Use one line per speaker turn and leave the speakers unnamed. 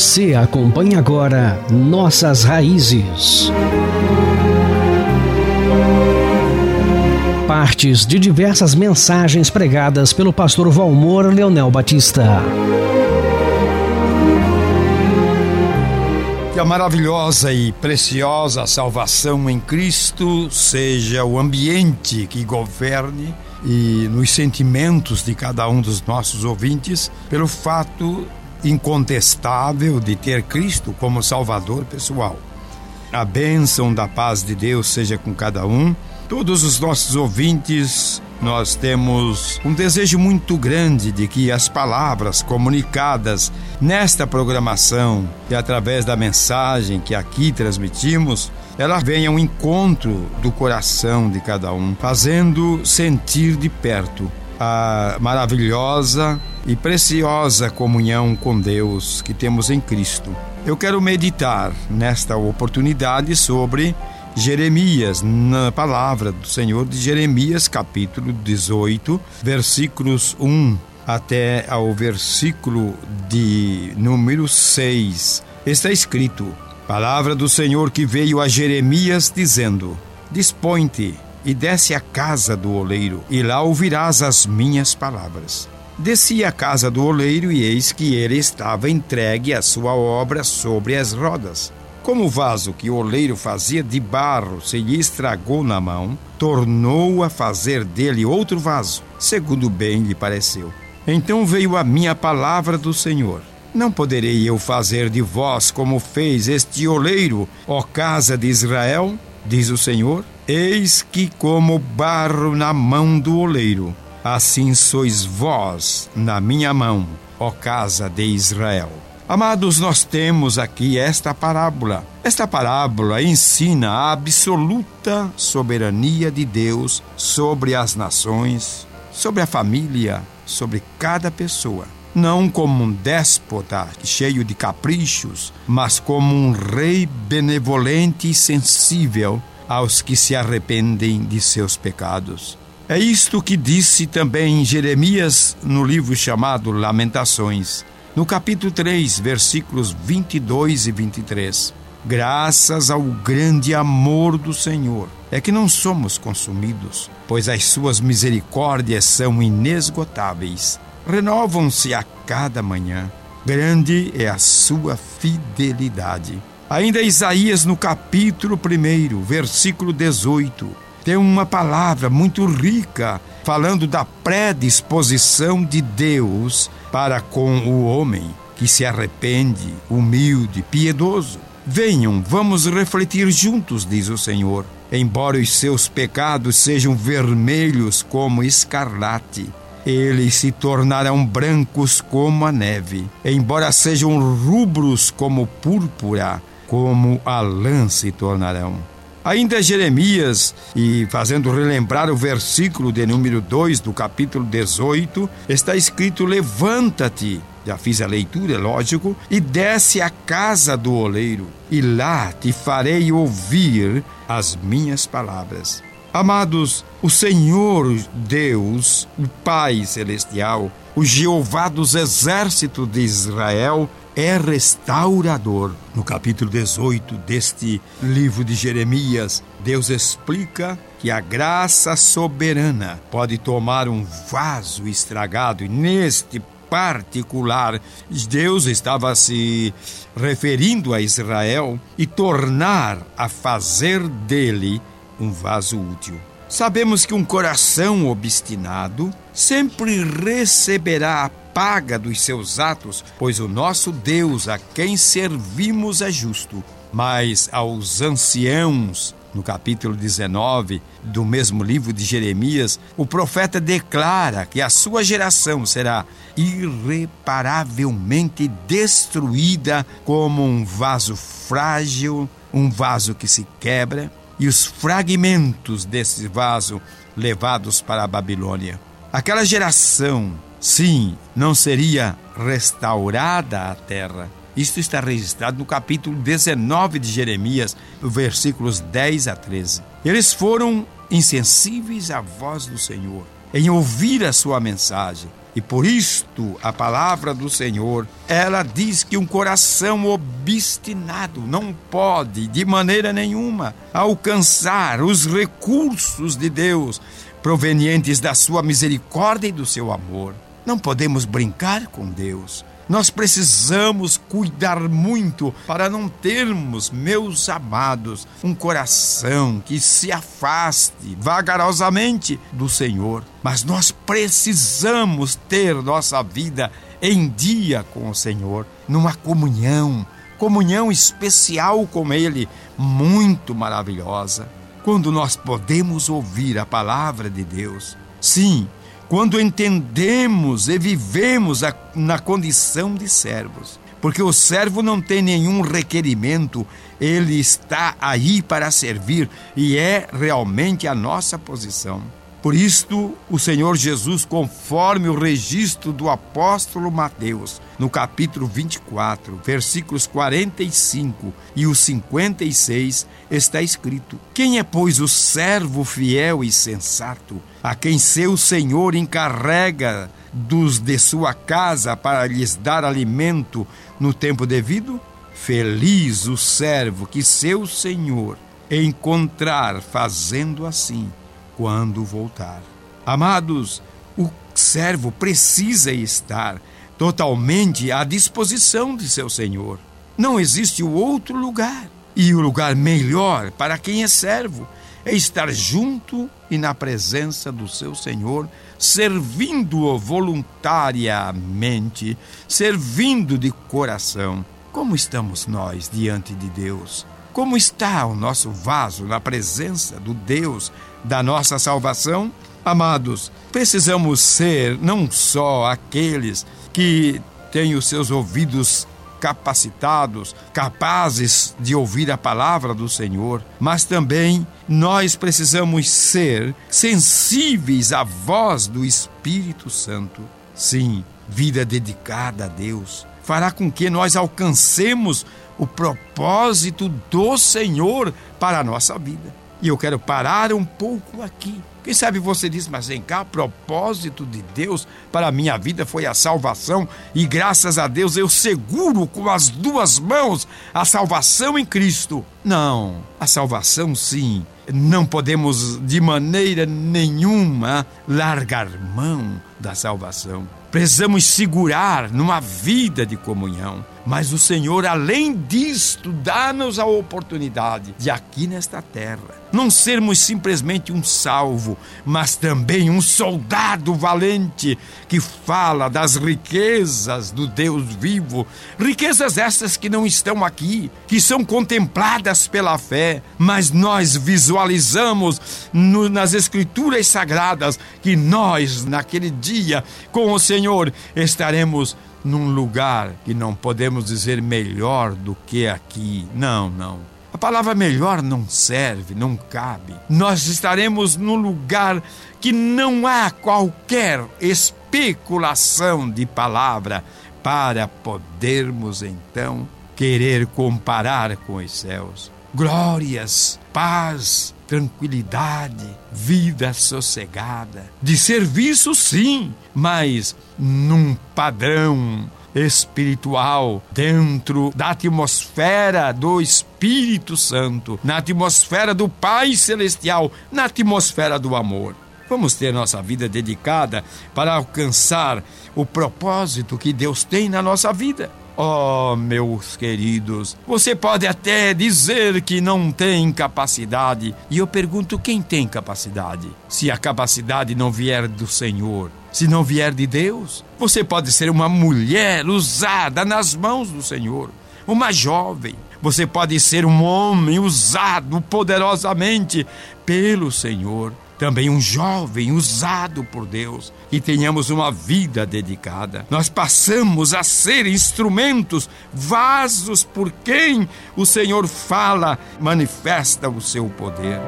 Você acompanha agora Nossas Raízes. Partes de diversas mensagens pregadas pelo pastor Valmor Leonel Batista.
Que a maravilhosa e preciosa salvação em Cristo seja o ambiente que governe e nos sentimentos de cada um dos nossos ouvintes, pelo fato incontestável de ter Cristo como Salvador pessoal. A bênção da paz de Deus seja com cada um. Todos os nossos ouvintes, nós temos um desejo muito grande de que as palavras comunicadas nesta programação e através da mensagem que aqui transmitimos, ela venha ao encontro do coração de cada um, fazendo sentir de perto a maravilhosa e preciosa comunhão com Deus que temos em Cristo. Eu quero meditar nesta oportunidade sobre Jeremias, na palavra do Senhor de Jeremias, capítulo 18, versículos 1 até ao versículo de número 6. Está escrito: Palavra do Senhor que veio a Jeremias dizendo: Dispõe-te e desce à casa do oleiro, e lá ouvirás as minhas palavras. Desci à casa do oleiro, e eis que ele estava entregue à sua obra sobre as rodas. Como o vaso que o oleiro fazia de barro se lhe estragou na mão, tornou a fazer dele outro vaso, segundo bem lhe pareceu. Então veio a minha palavra do Senhor. Não poderei eu fazer de vós como fez este oleiro, ó casa de Israel? Diz o Senhor. Eis que, como barro na mão do oleiro, assim sois vós na minha mão, ó casa de Israel. Amados, nós temos aqui esta parábola. Esta parábola ensina a absoluta soberania de Deus sobre as nações, sobre a família, sobre cada pessoa. Não como um déspota cheio de caprichos, mas como um rei benevolente e sensível aos que se arrependem de seus pecados. É isto que disse também Jeremias no livro chamado Lamentações, no capítulo 3, versículos 22 e 23. Graças ao grande amor do Senhor é que não somos consumidos, pois as suas misericórdias são inesgotáveis. Renovam-se a cada manhã. Grande é a sua fidelidade. Ainda Isaías, no capítulo 1, versículo 18, tem uma palavra muito rica falando da predisposição de Deus para com o homem que se arrepende, humilde, piedoso. Venham, vamos refletir juntos, diz o Senhor. Embora os seus pecados sejam vermelhos como escarlate, eles se tornarão brancos como a neve. Embora sejam rubros como púrpura, como a lã se tornarão. Ainda Jeremias, e fazendo relembrar o versículo de número 2 do capítulo 18, está escrito: Levanta-te, já fiz a leitura, lógico, e desce à casa do oleiro, e lá te farei ouvir as minhas palavras. Amados, o Senhor Deus, o Pai Celestial, o Jeová dos exércitos de Israel, é restaurador. No capítulo 18 deste livro de Jeremias, Deus explica que a graça soberana pode tomar um vaso estragado e neste particular, Deus estava se referindo a Israel e tornar a fazer dele um vaso útil. Sabemos que um coração obstinado sempre receberá a paga dos seus atos, pois o nosso Deus a quem servimos é justo. Mas aos anciãos, no capítulo 19 do mesmo livro de Jeremias, o profeta declara que a sua geração será irreparavelmente destruída como um vaso frágil, um vaso que se quebra e os fragmentos desse vaso levados para a Babilônia. Aquela geração, sim, não seria restaurada a terra. Isto está registrado no capítulo 19 de Jeremias, versículos 10 a 13. Eles foram insensíveis à voz do Senhor, em ouvir a sua mensagem, E por isto a palavra do Senhor, ela diz que um coração obstinado não pode de maneira nenhuma alcançar os recursos de Deus provenientes da sua misericórdia e do seu amor. Não podemos brincar com Deus. Nós precisamos cuidar muito para não termos, meus amados, um coração que se afaste vagarosamente do Senhor. Mas nós precisamos ter nossa vida em dia com o Senhor, numa comunhão, comunhão especial com Ele, muito maravilhosa. Quando nós podemos ouvir a palavra de Deus. Sim, quando entendemos e vivemos a, na condição de servos. Porque o servo não tem nenhum requerimento, ele está aí para servir e é realmente a nossa posição. Por isto, o Senhor Jesus, conforme o registro do apóstolo Mateus, no capítulo 24, versículos 45 e o 56, está escrito: Quem é, pois, o servo fiel e sensato, a quem seu senhor encarrega dos de sua casa para lhes dar alimento no tempo devido? Feliz o servo que seu senhor encontrar fazendo assim quando voltar. Amados, o servo precisa estar totalmente à disposição de seu senhor. Não existe outro lugar. E o lugar melhor para quem é servo é estar junto e na presença do seu Senhor, servindo-o voluntariamente, servindo de coração. Como estamos nós diante de Deus? Como está o nosso vaso na presença do Deus da nossa salvação? Amados, precisamos ser não só aqueles que têm os seus ouvidos capacitados, capazes de ouvir a palavra do Senhor, mas também nós precisamos ser sensíveis à voz do Espírito Santo. Sim, vida dedicada a Deus fará com que nós alcancemos o propósito do Senhor para a nossa vida. E eu quero parar um pouco aqui. Quem sabe você diz, mas vem cá, propósito de Deus para a minha vida foi a salvação, e graças a Deus eu seguro com as duas mãos a salvação em Cristo. Não, a salvação sim, não podemos de maneira nenhuma largar mão da salvação. Precisamos segurar numa vida de comunhão. Mas o Senhor, além disto, dá-nos a oportunidade de aqui nesta terra não sermos simplesmente um salvo, mas também um soldado valente que fala das riquezas do Deus vivo, riquezas essas que não estão aqui, que são contempladas pela fé, mas nós visualizamos no, nas Escrituras Sagradas que nós, naquele dia, com o Senhor, estaremos num lugar que não podemos dizer melhor do que aqui. Não, não. A palavra melhor não serve, não cabe. Nós estaremos num lugar que não há qualquer especulação de palavra para podermos então querer comparar com os céus. Glórias, paz, tranquilidade, vida sossegada, de serviço sim, mas num padrão espiritual dentro da atmosfera do Espírito Santo, na atmosfera do Pai Celestial, na atmosfera do amor. Vamos ter nossa vida dedicada para alcançar o propósito que Deus tem na nossa vida. Oh, meus queridos, você pode até dizer que não tem capacidade, e eu pergunto: quem tem capacidade? Se a capacidade não vier do Senhor, se não vier de Deus, você pode ser uma mulher usada nas mãos do Senhor, uma jovem. Você pode ser um homem usado poderosamente pelo Senhor também um jovem usado por Deus e tenhamos uma vida dedicada. Nós passamos a ser instrumentos, vasos por quem o Senhor fala, manifesta o seu poder.